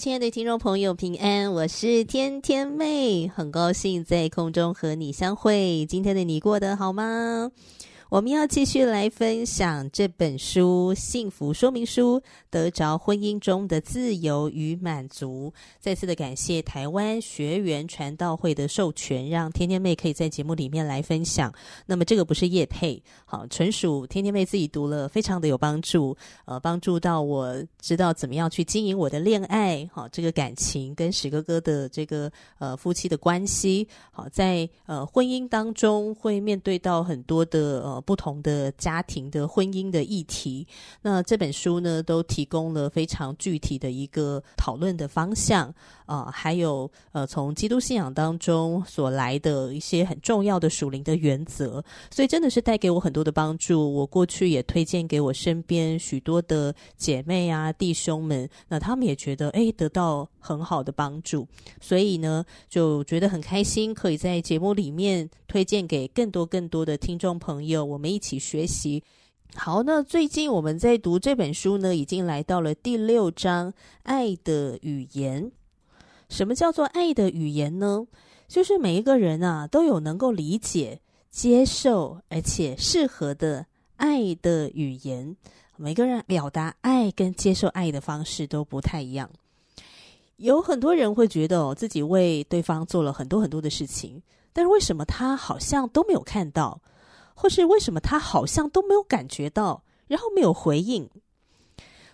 亲爱的听众朋友，平安，我是天天妹，很高兴在空中和你相会。今天的你过得好吗？我们要继续来分享这本书《幸福说明书》，得着婚姻中的自由与满足。再次的感谢台湾学员传道会的授权，让天天妹可以在节目里面来分享。那么这个不是叶配，好，纯属天天妹自己读了，非常的有帮助，呃，帮助到我知道怎么样去经营我的恋爱，好，这个感情跟史哥哥的这个呃夫妻的关系，好，在呃婚姻当中会面对到很多的呃。不同的家庭的婚姻的议题，那这本书呢，都提供了非常具体的一个讨论的方向啊、还有呃，从基督信仰当中所来的一些很重要的属灵的原则，所以真的是带给我很多的帮助。我过去也推荐给我身边许多的姐妹啊、弟兄们，那他们也觉得诶，得到很好的帮助，所以呢，就觉得很开心，可以在节目里面推荐给更多更多的听众朋友。我们一起学习。好，那最近我们在读这本书呢，已经来到了第六章《爱的语言》。什么叫做爱的语言呢？就是每一个人啊，都有能够理解、接受而且适合的爱的语言。每个人表达爱跟接受爱的方式都不太一样。有很多人会觉得哦，自己为对方做了很多很多的事情，但是为什么他好像都没有看到？或是为什么他好像都没有感觉到，然后没有回应？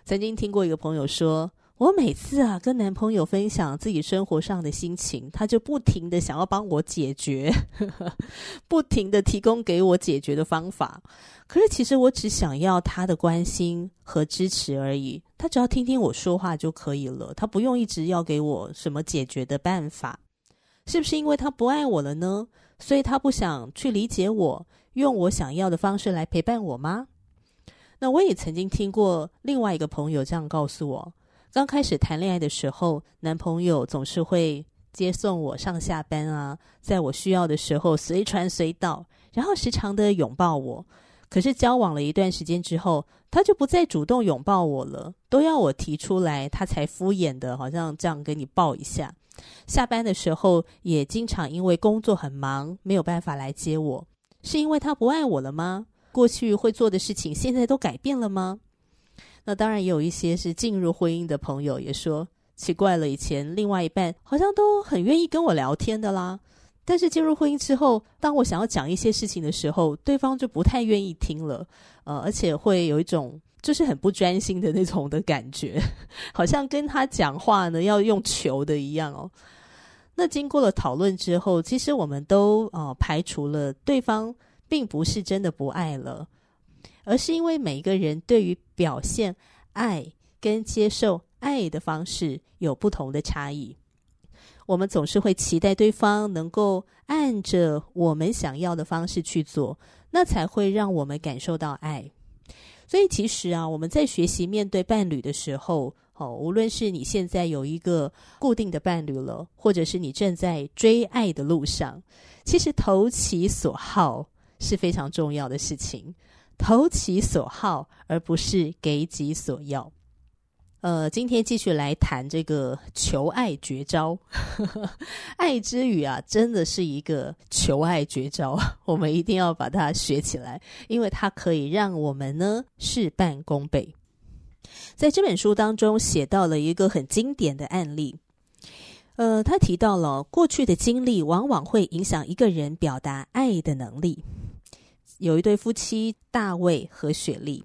曾经听过一个朋友说，我每次啊跟男朋友分享自己生活上的心情，他就不停的想要帮我解决，不停的提供给我解决的方法。可是其实我只想要他的关心和支持而已，他只要听听我说话就可以了，他不用一直要给我什么解决的办法。是不是因为他不爱我了呢？所以他不想去理解我？用我想要的方式来陪伴我吗？那我也曾经听过另外一个朋友这样告诉我：刚开始谈恋爱的时候，男朋友总是会接送我上下班啊，在我需要的时候随传随到，然后时常的拥抱我。可是交往了一段时间之后，他就不再主动拥抱我了，都要我提出来，他才敷衍的，好像这样跟你抱一下。下班的时候也经常因为工作很忙，没有办法来接我。是因为他不爱我了吗？过去会做的事情，现在都改变了吗？那当然也有一些是进入婚姻的朋友也说奇怪了，以前另外一半好像都很愿意跟我聊天的啦，但是进入婚姻之后，当我想要讲一些事情的时候，对方就不太愿意听了，呃，而且会有一种就是很不专心的那种的感觉，好像跟他讲话呢要用求的一样哦。那经过了讨论之后，其实我们都呃排除了对方并不是真的不爱了，而是因为每一个人对于表现爱跟接受爱的方式有不同的差异。我们总是会期待对方能够按着我们想要的方式去做，那才会让我们感受到爱。所以其实啊，我们在学习面对伴侣的时候，哦，无论是你现在有一个固定的伴侣了，或者是你正在追爱的路上，其实投其所好是非常重要的事情。投其所好，而不是给己所要。呃，今天继续来谈这个求爱绝招。爱之语啊，真的是一个求爱绝招，我们一定要把它学起来，因为它可以让我们呢事半功倍。在这本书当中写到了一个很经典的案例，呃，他提到了过去的经历往往会影响一个人表达爱的能力。有一对夫妻大卫和雪莉，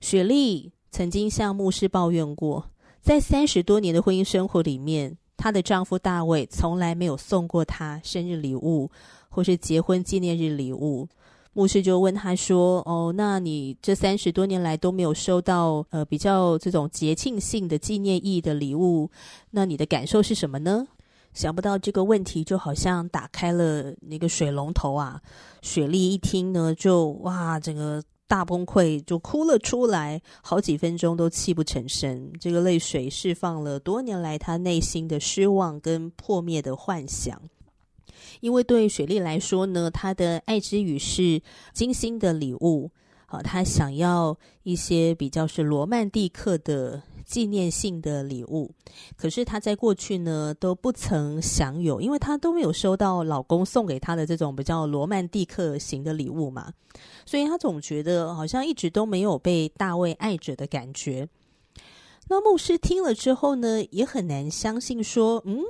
雪莉曾经向牧师抱怨过，在三十多年的婚姻生活里面，她的丈夫大卫从来没有送过她生日礼物，或是结婚纪念日礼物。牧师就问他说：“哦，那你这三十多年来都没有收到呃比较这种节庆性的纪念意义的礼物，那你的感受是什么呢？”想不到这个问题就好像打开了那个水龙头啊！雪莉一听呢，就哇，整个大崩溃，就哭了出来，好几分钟都泣不成声。这个泪水释放了多年来她内心的失望跟破灭的幻想。因为对雪莉来说呢，她的爱之语是精心的礼物，啊，她想要一些比较是罗曼蒂克的。纪念性的礼物，可是她在过去呢都不曾享有，因为她都没有收到老公送给她的这种比较罗曼蒂克型的礼物嘛，所以她总觉得好像一直都没有被大卫爱着的感觉。那牧师听了之后呢，也很难相信，说，嗯，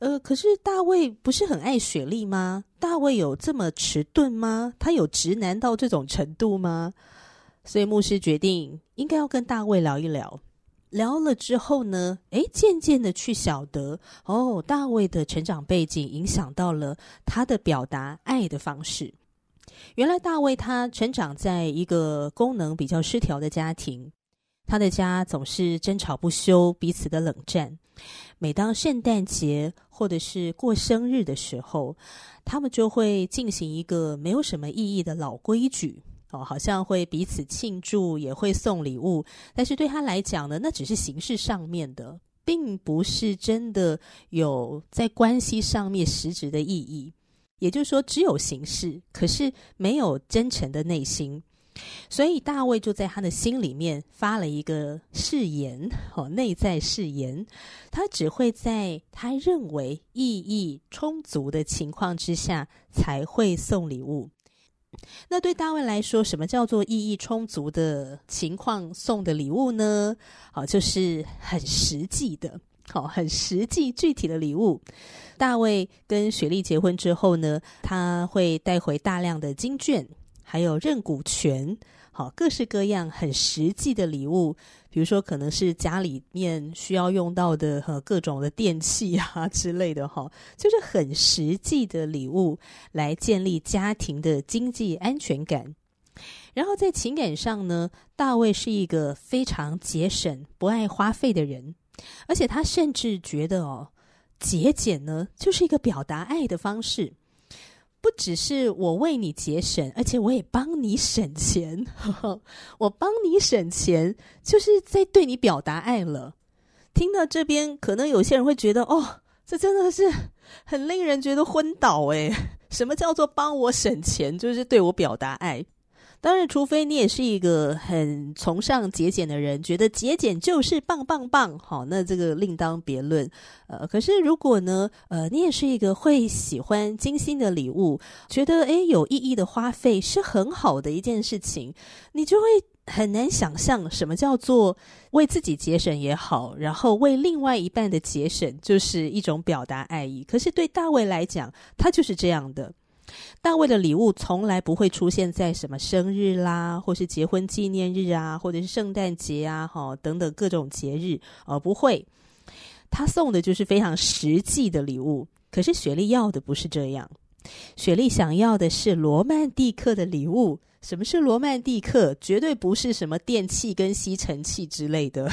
呃，可是大卫不是很爱雪莉吗？大卫有这么迟钝吗？他有直男到这种程度吗？所以牧师决定应该要跟大卫聊一聊。聊了之后呢，诶，渐渐的去晓得哦，大卫的成长背景影响到了他的表达爱的方式。原来大卫他成长在一个功能比较失调的家庭，他的家总是争吵不休，彼此的冷战。每当圣诞节或者是过生日的时候，他们就会进行一个没有什么意义的老规矩。哦，好像会彼此庆祝，也会送礼物，但是对他来讲呢，那只是形式上面的，并不是真的有在关系上面实质的意义。也就是说，只有形式，可是没有真诚的内心。所以大卫就在他的心里面发了一个誓言，哦，内在誓言，他只会在他认为意义充足的情况之下才会送礼物。那对大卫来说，什么叫做意义充足的情况送的礼物呢？好，就是很实际的，好，很实际具体的礼物。大卫跟雪莉结婚之后呢，他会带回大量的金卷，还有认股权。好，各式各样很实际的礼物，比如说可能是家里面需要用到的和各种的电器啊 之类的哈，就是很实际的礼物来建立家庭的经济安全感。然后在情感上呢，大卫是一个非常节省、不爱花费的人，而且他甚至觉得哦，节俭呢就是一个表达爱的方式。不只是我为你节省，而且我也帮你省钱。呵呵，我帮你省钱，就是在对你表达爱了。听到这边，可能有些人会觉得，哦，这真的是很令人觉得昏倒诶。什么叫做帮我省钱？就是对我表达爱。当然，除非你也是一个很崇尚节俭的人，觉得节俭就是棒棒棒，好，那这个另当别论。呃，可是如果呢，呃，你也是一个会喜欢精心的礼物，觉得诶有意义的花费是很好的一件事情，你就会很难想象什么叫做为自己节省也好，然后为另外一半的节省就是一种表达爱意。可是对大卫来讲，他就是这样的。大卫的礼物从来不会出现在什么生日啦，或是结婚纪念日啊，或者是圣诞节啊，哈等等各种节日，呃，不会。他送的就是非常实际的礼物。可是雪莉要的不是这样，雪莉想要的是罗曼蒂克的礼物。什么是罗曼蒂克？绝对不是什么电器跟吸尘器之类的。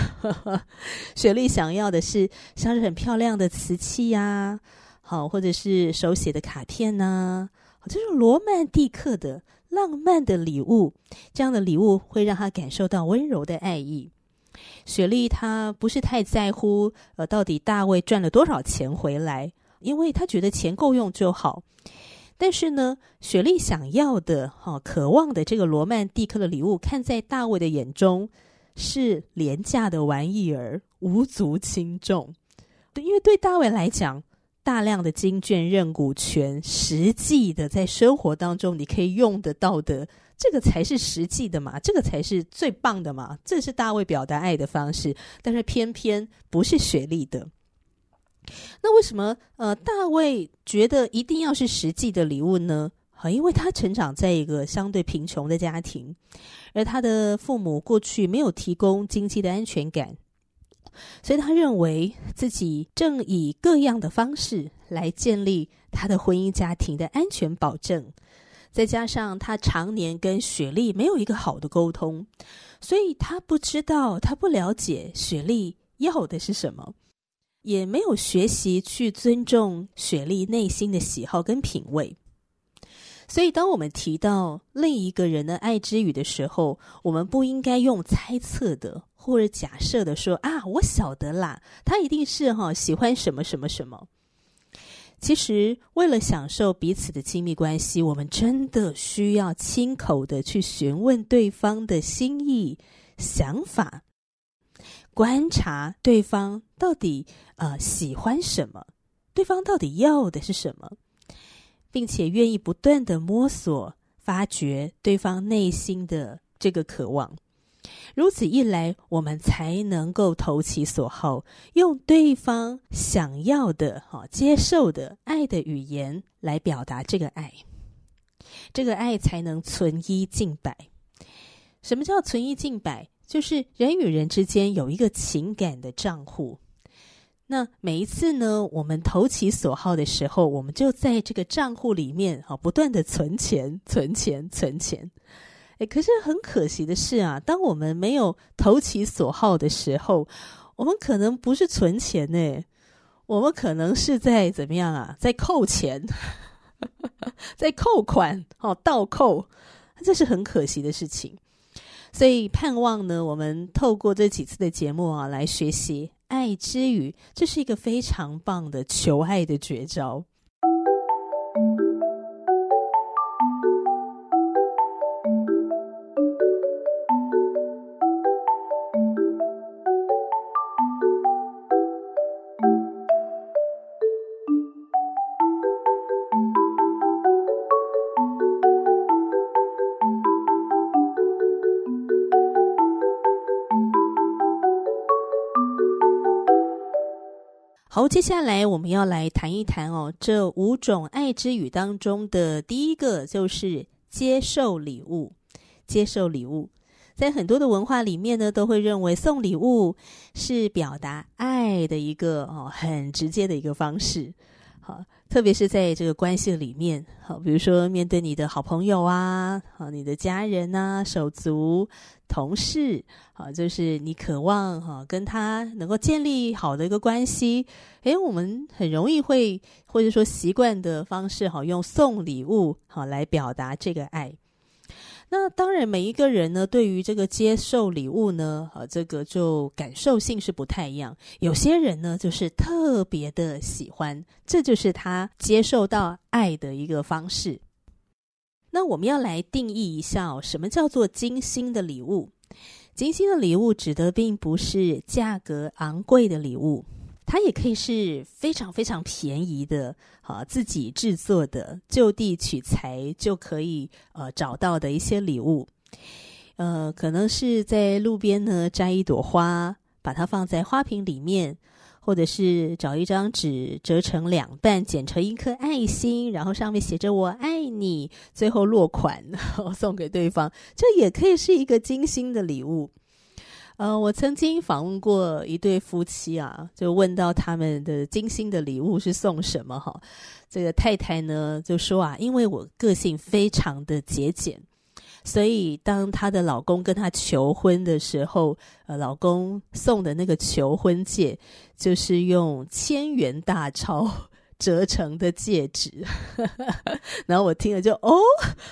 雪莉想要的是像是很漂亮的瓷器呀，好，或者是手写的卡片呐。这是罗曼蒂克的浪漫的礼物，这样的礼物会让他感受到温柔的爱意。雪莉她不是太在乎，呃，到底大卫赚了多少钱回来，因为她觉得钱够用就好。但是呢，雪莉想要的、哈、哦、渴望的这个罗曼蒂克的礼物，看在大卫的眼中是廉价的玩意儿，无足轻重。对，因为对大卫来讲。大量的经卷认股权，实际的在生活当中你可以用得到的，这个才是实际的嘛，这个才是最棒的嘛，这是大卫表达爱的方式，但是偏偏不是雪莉的。那为什么呃大卫觉得一定要是实际的礼物呢？啊，因为他成长在一个相对贫穷的家庭，而他的父母过去没有提供经济的安全感。所以他认为自己正以各样的方式来建立他的婚姻家庭的安全保证。再加上他常年跟雪莉没有一个好的沟通，所以他不知道，他不了解雪莉要的是什么，也没有学习去尊重雪莉内心的喜好跟品味。所以，当我们提到另一个人的爱之语的时候，我们不应该用猜测的或者假设的说啊，我晓得啦，他一定是哈喜欢什么什么什么。其实，为了享受彼此的亲密关系，我们真的需要亲口的去询问对方的心意、想法，观察对方到底呃喜欢什么，对方到底要的是什么。并且愿意不断的摸索、发掘对方内心的这个渴望，如此一来，我们才能够投其所好，用对方想要的、哈接受的爱的语言来表达这个爱，这个爱才能存一净百。什么叫存一净百？就是人与人之间有一个情感的账户。那每一次呢，我们投其所好的时候，我们就在这个账户里面啊，不断的存钱、存钱、存钱。诶，可是很可惜的是啊，当我们没有投其所好的时候，我们可能不是存钱呢，我们可能是在怎么样啊，在扣钱，在扣款，哦，倒扣，这是很可惜的事情。所以盼望呢，我们透过这几次的节目啊，来学习。爱之语，这是一个非常棒的求爱的绝招。好，接下来我们要来谈一谈哦，这五种爱之语当中的第一个就是接受礼物。接受礼物，在很多的文化里面呢，都会认为送礼物是表达爱的一个哦很直接的一个方式。好，特别是在这个关系里面，好，比如说面对你的好朋友啊，好，你的家人呐，手足。同事，好，就是你渴望哈跟他能够建立好的一个关系，诶，我们很容易会或者说习惯的方式，哈，用送礼物好来表达这个爱。那当然，每一个人呢，对于这个接受礼物呢，啊，这个就感受性是不太一样。有些人呢，就是特别的喜欢，这就是他接受到爱的一个方式。那我们要来定义一下，什么叫做精心的礼物？精心的礼物指的并不是价格昂贵的礼物，它也可以是非常非常便宜的，啊，自己制作的，就地取材就可以呃找到的一些礼物。呃，可能是在路边呢摘一朵花，把它放在花瓶里面。或者是找一张纸折成两半，剪成一颗爱心，然后上面写着“我爱你”，最后落款，然后送给对方，这也可以是一个精心的礼物。呃，我曾经访问过一对夫妻啊，就问到他们的精心的礼物是送什么哈？这个太太呢就说啊，因为我个性非常的节俭。所以，当她的老公跟她求婚的时候，呃，老公送的那个求婚戒，就是用千元大钞。折成的戒指，然后我听了就哦，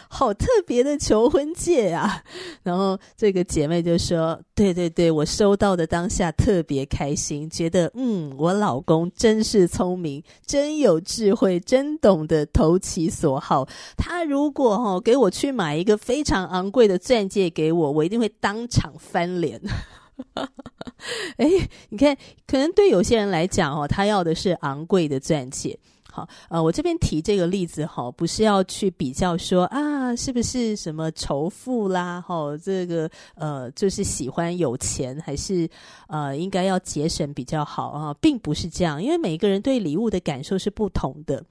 好特别的求婚戒啊！然后这个姐妹就说：“对对对，我收到的当下特别开心，觉得嗯，我老公真是聪明，真有智慧，真懂得投其所好。他如果、哦、给我去买一个非常昂贵的钻戒给我，我一定会当场翻脸。” 哎，你看，可能对有些人来讲哦，他要的是昂贵的钻戒。好，呃，我这边提这个例子哈，不是要去比较说啊，是不是什么仇富啦，哈，这个呃，就是喜欢有钱，还是呃，应该要节省比较好啊，并不是这样，因为每个人对礼物的感受是不同的。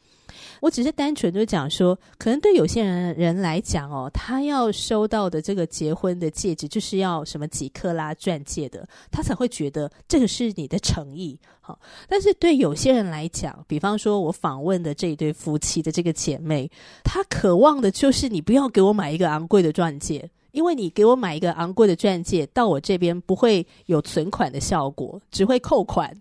我只是单纯就讲说，可能对有些人人来讲哦，他要收到的这个结婚的戒指，就是要什么几克拉钻戒的，他才会觉得这个是你的诚意。好，但是对有些人来讲，比方说我访问的这一对夫妻的这个姐妹，她渴望的就是你不要给我买一个昂贵的钻戒，因为你给我买一个昂贵的钻戒，到我这边不会有存款的效果，只会扣款。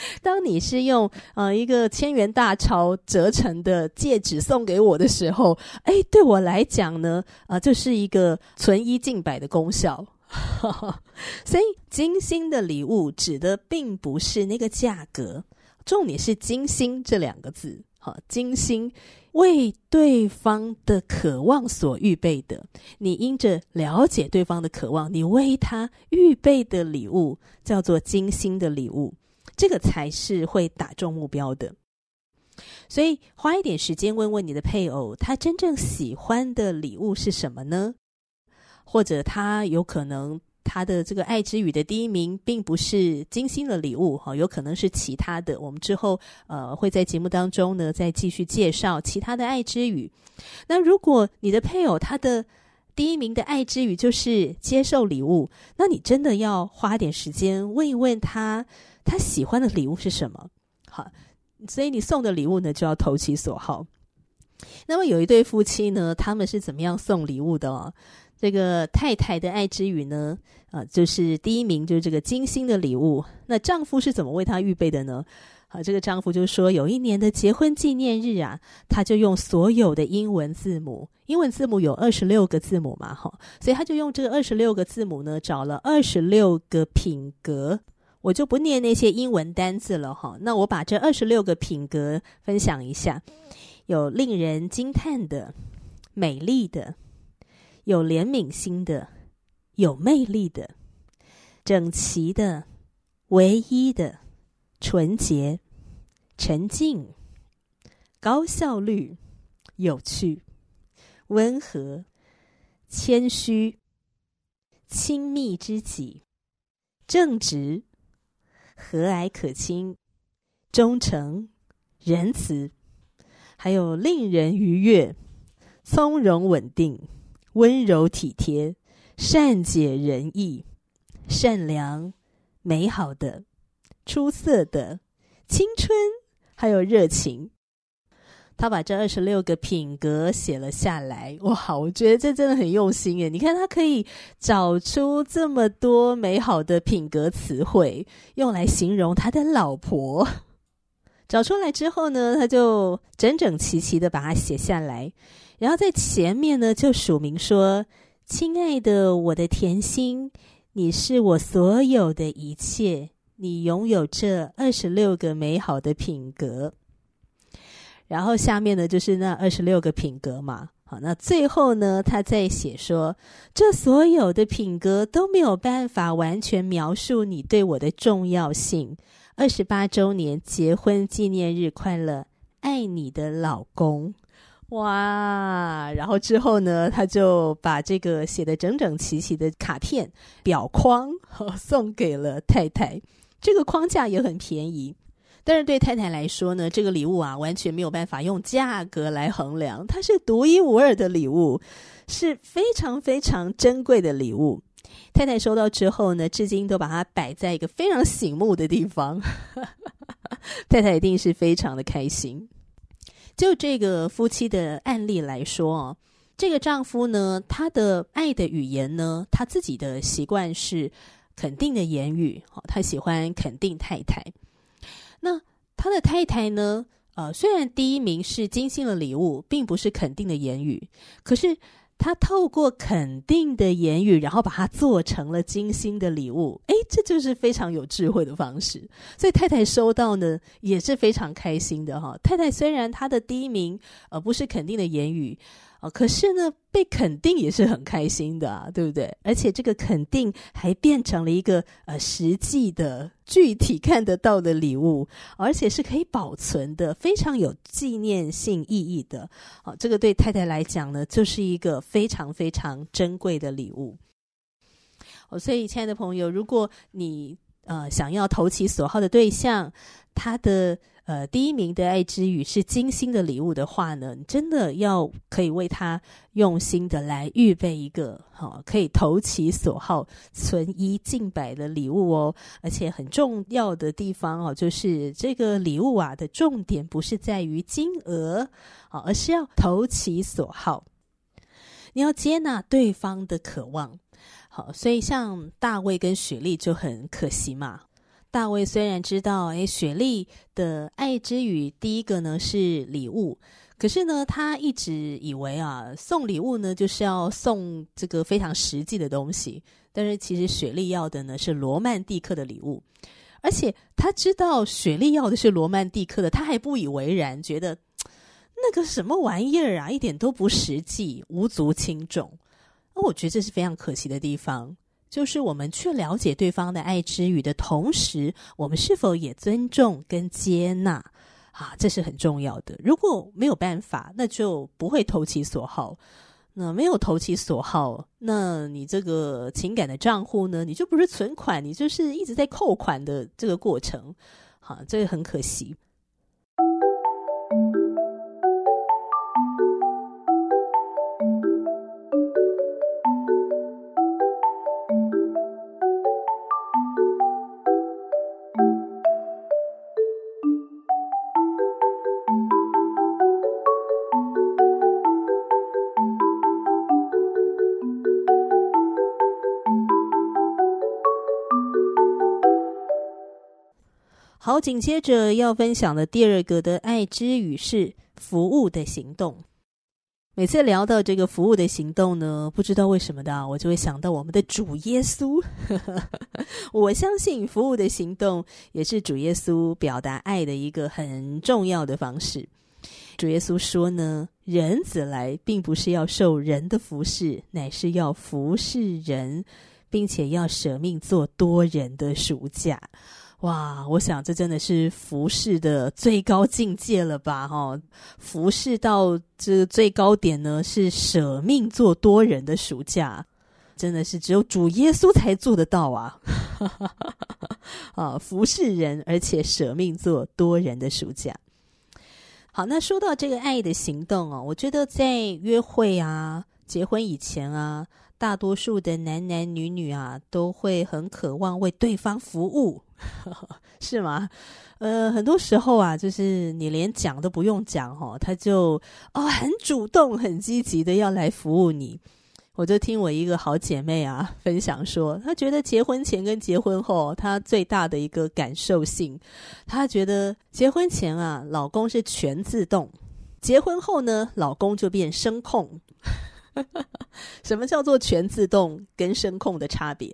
当你是用呃一个千元大钞折成的戒指送给我的时候，哎，对我来讲呢，啊、呃，这是一个存一进百的功效。所以，精心的礼物指的并不是那个价格，重点是“精心”这两个字。好，精心为对方的渴望所预备的，你因着了解对方的渴望，你为他预备的礼物叫做精心的礼物。这个才是会打中目标的，所以花一点时间问问你的配偶，他真正喜欢的礼物是什么呢？或者他有可能他的这个爱之语的第一名并不是精心的礼物哈，有可能是其他的。我们之后呃会在节目当中呢再继续介绍其他的爱之语。那如果你的配偶他的第一名的爱之语就是接受礼物，那你真的要花点时间问一问他。他喜欢的礼物是什么？好，所以你送的礼物呢，就要投其所好。那么有一对夫妻呢，他们是怎么样送礼物的哦？这个太太的爱之语呢，啊，就是第一名就是这个精心的礼物。那丈夫是怎么为她预备的呢？好，这个丈夫就说，有一年的结婚纪念日啊，他就用所有的英文字母，英文字母有二十六个字母嘛，哈，所以他就用这个二十六个字母呢，找了二十六个品格。我就不念那些英文单字了哈，那我把这二十六个品格分享一下：有令人惊叹的、美丽的、有怜悯心的、有魅力的、整齐的、唯一的、纯洁、沉静、高效率、有趣、温和、谦虚、亲密知己、正直。和蔼可亲、忠诚、仁慈，还有令人愉悦、从容稳定、温柔体贴、善解人意、善良、美好的、出色的、青春，还有热情。他把这二十六个品格写了下来，哇！我觉得这真的很用心耶。你看，他可以找出这么多美好的品格词汇，用来形容他的老婆。找出来之后呢，他就整整齐齐的把它写下来，然后在前面呢就署名说：“亲爱的，我的甜心，你是我所有的一切，你拥有这二十六个美好的品格。”然后下面呢，就是那二十六个品格嘛。好，那最后呢，他在写说，这所有的品格都没有办法完全描述你对我的重要性。二十八周年结婚纪念日快乐，爱你的老公。哇！然后之后呢，他就把这个写得整整齐齐的卡片表框 送给了太太。这个框架也很便宜。但是对太太来说呢，这个礼物啊，完全没有办法用价格来衡量，它是独一无二的礼物，是非常非常珍贵的礼物。太太收到之后呢，至今都把它摆在一个非常醒目的地方。太太一定是非常的开心。就这个夫妻的案例来说哦，这个丈夫呢，他的爱的语言呢，他自己的习惯是肯定的言语，哦他喜欢肯定太太。他的太太呢？呃，虽然第一名是精心的礼物，并不是肯定的言语，可是他透过肯定的言语，然后把它做成了精心的礼物。诶，这就是非常有智慧的方式。所以太太收到呢，也是非常开心的哈。太太虽然她的第一名呃不是肯定的言语，啊，可是呢，被肯定也是很开心的啊，对不对？而且这个肯定还变成了一个呃实际的、具体看得到的礼物，而且是可以保存的，非常有纪念性意义的。好，这个对太太来讲呢，就是一个非常非常珍贵的礼物。哦，所以亲爱的朋友，如果你呃想要投其所好的对象，他的。呃，第一名的爱之语是精心的礼物的话呢，真的要可以为他用心的来预备一个好、哦，可以投其所好、存一尽百的礼物哦。而且很重要的地方哦，就是这个礼物啊的重点不是在于金额啊、哦，而是要投其所好。你要接纳对方的渴望，好，所以像大卫跟雪莉就很可惜嘛。大卫虽然知道，哎，雪莉的爱之语第一个呢是礼物，可是呢，他一直以为啊，送礼物呢就是要送这个非常实际的东西。但是其实雪莉要的呢是罗曼蒂克的礼物，而且他知道雪莉要的是罗曼蒂克的，他还不以为然，觉得那个什么玩意儿啊，一点都不实际，无足轻重。那我觉得这是非常可惜的地方。就是我们去了解对方的爱之语的同时，我们是否也尊重跟接纳啊？这是很重要的。如果没有办法，那就不会投其所好。那没有投其所好，那你这个情感的账户呢？你就不是存款，你就是一直在扣款的这个过程。好，这个很可惜。好，紧接着要分享的第二个的爱之语是服务的行动。每次聊到这个服务的行动呢，不知道为什么的，我就会想到我们的主耶稣。我相信服务的行动也是主耶稣表达爱的一个很重要的方式。主耶稣说呢，人子来并不是要受人的服侍，乃是要服侍人，并且要舍命做多人的赎价。哇，我想这真的是服侍的最高境界了吧？哈、哦，服侍到这最高点呢，是舍命做多人的暑假，真的是只有主耶稣才做得到啊！啊，服侍人，而且舍命做多人的暑假。好，那说到这个爱的行动哦，我觉得在约会啊、结婚以前啊，大多数的男男女女啊，都会很渴望为对方服务。是吗？呃，很多时候啊，就是你连讲都不用讲哦，他就哦很主动、很积极的要来服务你。我就听我一个好姐妹啊分享说，她觉得结婚前跟结婚后，她最大的一个感受性，她觉得结婚前啊，老公是全自动，结婚后呢，老公就变声控。什么叫做全自动跟声控的差别？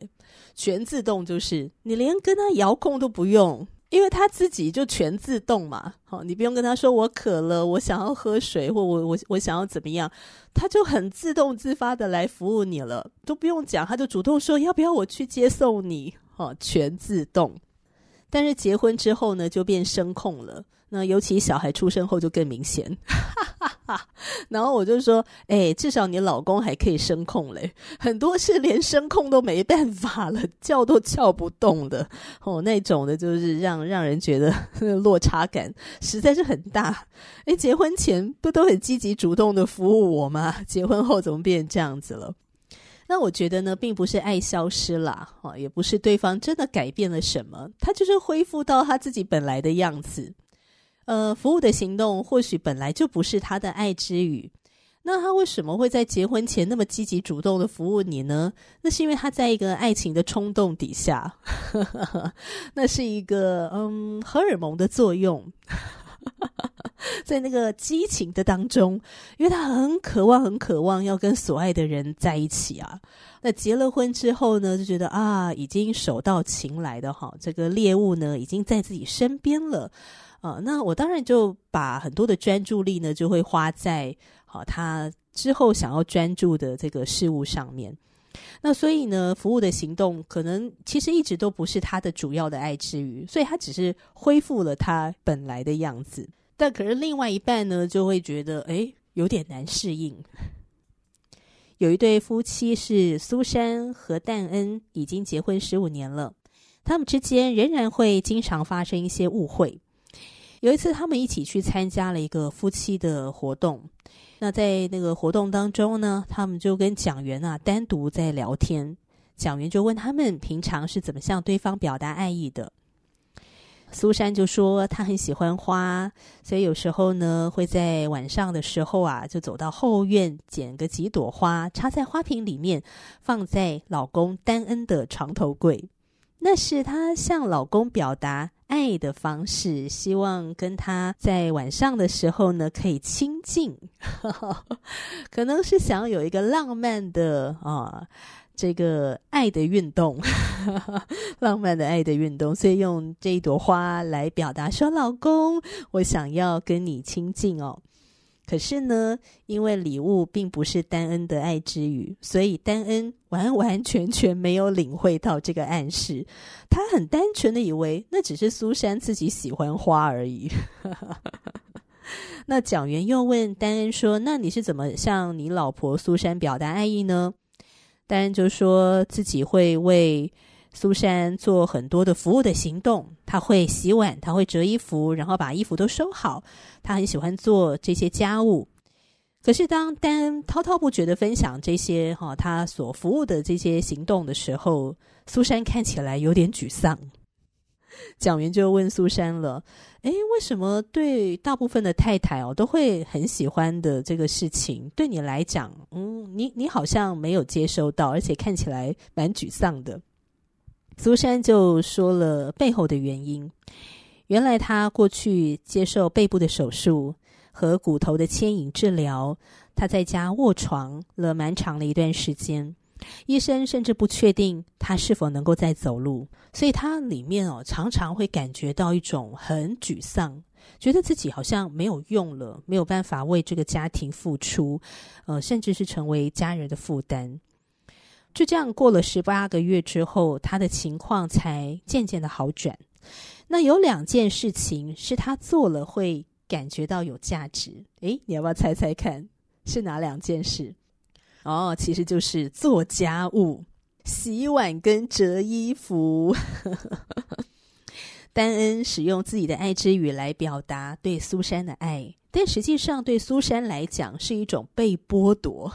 全自动就是你连跟他遥控都不用，因为他自己就全自动嘛。好，你不用跟他说我渴了，我想要喝水，或我我我想要怎么样，他就很自动自发的来服务你了，都不用讲，他就主动说要不要我去接送你。好，全自动。但是结婚之后呢，就变声控了。那尤其小孩出生后就更明显。然后我就说，哎，至少你老公还可以声控嘞，很多是连声控都没办法了，叫都叫不动的 哦，那种的就是让让人觉得落差感实在是很大。哎，结婚前不都很积极主动的服务我吗？结婚后怎么变这样子了？那我觉得呢，并不是爱消失了，哦，也不是对方真的改变了什么，他就是恢复到他自己本来的样子。呃，服务的行动或许本来就不是他的爱之语，那他为什么会在结婚前那么积极主动的服务你呢？那是因为他在一个爱情的冲动底下，那是一个嗯荷尔蒙的作用。在那个激情的当中，因为他很渴望、很渴望要跟所爱的人在一起啊。那结了婚之后呢，就觉得啊，已经手到擒来的哈，这个猎物呢，已经在自己身边了啊。那我当然就把很多的专注力呢，就会花在好他之后想要专注的这个事物上面。那所以呢，服务的行动可能其实一直都不是他的主要的爱之余，所以他只是恢复了他本来的样子。但可是另外一半呢，就会觉得哎，有点难适应。有一对夫妻是苏珊和戴恩，已经结婚十五年了，他们之间仍然会经常发生一些误会。有一次，他们一起去参加了一个夫妻的活动。那在那个活动当中呢，他们就跟蒋元啊单独在聊天。蒋元就问他们平常是怎么向对方表达爱意的。苏珊就说她很喜欢花，所以有时候呢会在晚上的时候啊，就走到后院捡个几朵花，插在花瓶里面，放在老公丹恩的床头柜。那是她向老公表达爱的方式，希望跟他在晚上的时候呢可以亲近，可能是想要有一个浪漫的啊。这个爱的运动，浪漫的爱的运动，所以用这一朵花来表达说：“老公，我想要跟你亲近哦。”可是呢，因为礼物并不是丹恩的爱之语，所以丹恩完完全全没有领会到这个暗示。他很单纯的以为那只是苏珊自己喜欢花而已。那蒋元又问丹恩说：“那你是怎么向你老婆苏珊表达爱意呢？”丹恩就说自己会为苏珊做很多的服务的行动，他会洗碗，他会折衣服，然后把衣服都收好。他很喜欢做这些家务。可是当丹滔滔不绝的分享这些哈他所服务的这些行动的时候，苏珊看起来有点沮丧。讲员就问苏珊了：“诶，为什么对大部分的太太哦都会很喜欢的这个事情，对你来讲，嗯，你你好像没有接收到，而且看起来蛮沮丧的。”苏珊就说了背后的原因：原来她过去接受背部的手术和骨头的牵引治疗，他在家卧床了蛮长的一段时间。医生甚至不确定他是否能够再走路，所以他里面哦常常会感觉到一种很沮丧，觉得自己好像没有用了，没有办法为这个家庭付出，呃，甚至是成为家人的负担。就这样过了十八个月之后，他的情况才渐渐的好转。那有两件事情是他做了会感觉到有价值，诶，你要不要猜猜看是哪两件事？哦，其实就是做家务、洗碗跟折衣服。丹恩使用自己的爱之语来表达对苏珊的爱，但实际上对苏珊来讲是一种被剥夺。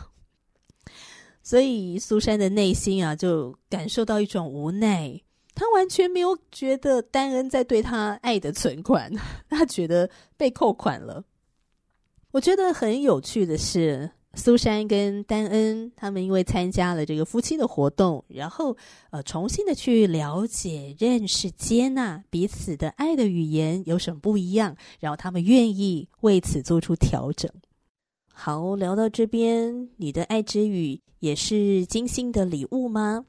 所以苏珊的内心啊，就感受到一种无奈。他完全没有觉得丹恩在对他爱的存款，他觉得被扣款了。我觉得很有趣的是。苏珊跟丹恩他们因为参加了这个夫妻的活动，然后呃重新的去了解、认识、接纳彼此的爱的语言有什么不一样，然后他们愿意为此做出调整。好，聊到这边，你的爱之语也是精心的礼物吗？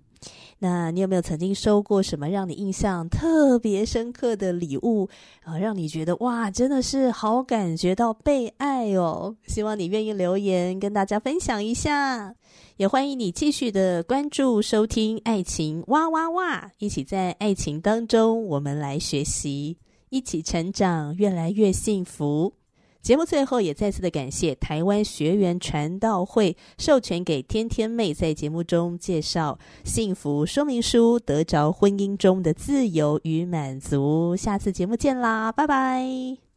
那你有没有曾经收过什么让你印象特别深刻的礼物啊？让你觉得哇，真的是好感觉到被爱哦！希望你愿意留言跟大家分享一下，也欢迎你继续的关注收听《爱情哇哇哇》，一起在爱情当中我们来学习，一起成长，越来越幸福。节目最后也再次的感谢台湾学员传道会授权给天天妹在节目中介绍幸福说明书，得着婚姻中的自由与满足。下次节目见啦，拜拜。